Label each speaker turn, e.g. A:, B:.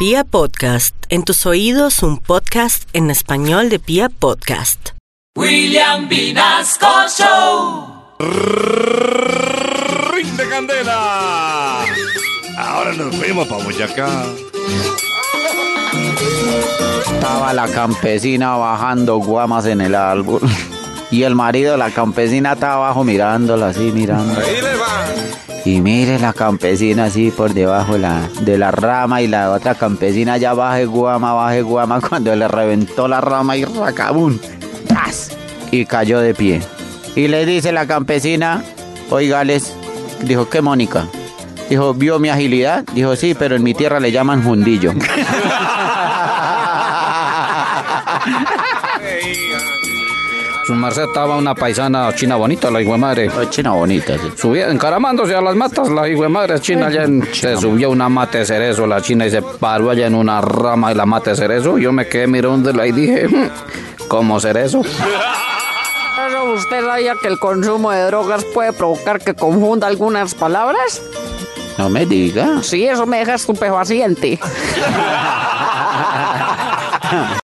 A: Pia Podcast, en tus oídos un podcast en español de Pia Podcast.
B: William Vinasco Show.
C: ¡Ring de candela! Ahora nos fuimos para Boyacá.
D: Estaba la campesina bajando guamas en el árbol. Y el marido de la campesina estaba abajo mirándola así, mirando.
C: Ahí le va.
D: Y mire la campesina así por debajo de la, de la rama y la otra campesina ya baje guama, baje guama cuando le reventó la rama y racabún. ¡Tras! Y cayó de pie. Y le dice la campesina, oigales, dijo, ¿qué Mónica? Dijo, ¿vio mi agilidad? Dijo, sí, pero en mi tierra le llaman jundillo.
E: Su merced estaba una paisana china bonita, la hijo de madre.
D: Oh, China bonita, sí.
E: Subía encaramándose a las matas, la hijo de madre china allá en- se subió una mate de cerezo, la china y se paró allá en una rama de la mate de cerezo. Yo me quedé mirándola y dije, "Mm, ¿cómo cerezo?
F: ¿Pero usted sabía que el consumo de drogas puede provocar que confunda algunas palabras?
D: No me diga.
F: Sí, eso me deja estupefaciente.